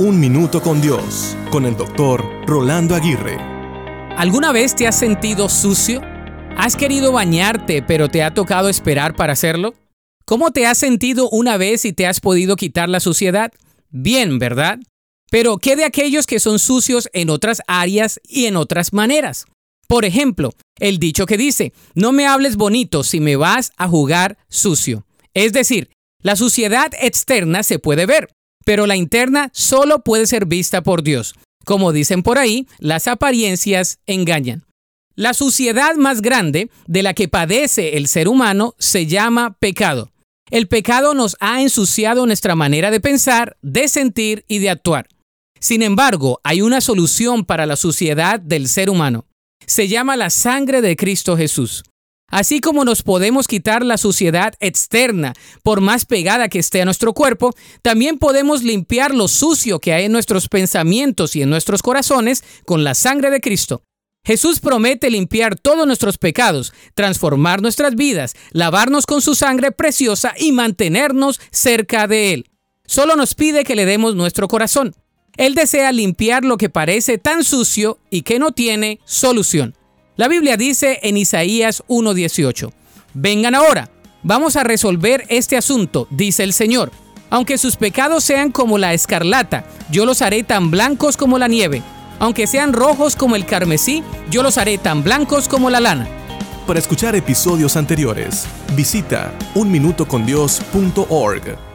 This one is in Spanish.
Un Minuto con Dios, con el doctor Rolando Aguirre. ¿Alguna vez te has sentido sucio? ¿Has querido bañarte pero te ha tocado esperar para hacerlo? ¿Cómo te has sentido una vez y te has podido quitar la suciedad? Bien, ¿verdad? Pero ¿qué de aquellos que son sucios en otras áreas y en otras maneras? Por ejemplo, el dicho que dice, no me hables bonito si me vas a jugar sucio. Es decir, la suciedad externa se puede ver, pero la interna solo puede ser vista por Dios. Como dicen por ahí, las apariencias engañan. La suciedad más grande de la que padece el ser humano se llama pecado. El pecado nos ha ensuciado nuestra manera de pensar, de sentir y de actuar. Sin embargo, hay una solución para la suciedad del ser humano. Se llama la sangre de Cristo Jesús. Así como nos podemos quitar la suciedad externa, por más pegada que esté a nuestro cuerpo, también podemos limpiar lo sucio que hay en nuestros pensamientos y en nuestros corazones con la sangre de Cristo. Jesús promete limpiar todos nuestros pecados, transformar nuestras vidas, lavarnos con su sangre preciosa y mantenernos cerca de Él. Solo nos pide que le demos nuestro corazón. Él desea limpiar lo que parece tan sucio y que no tiene solución. La Biblia dice en Isaías 1:18, vengan ahora, vamos a resolver este asunto, dice el Señor. Aunque sus pecados sean como la escarlata, yo los haré tan blancos como la nieve. Aunque sean rojos como el carmesí, yo los haré tan blancos como la lana. Para escuchar episodios anteriores, visita unminutocondios.org.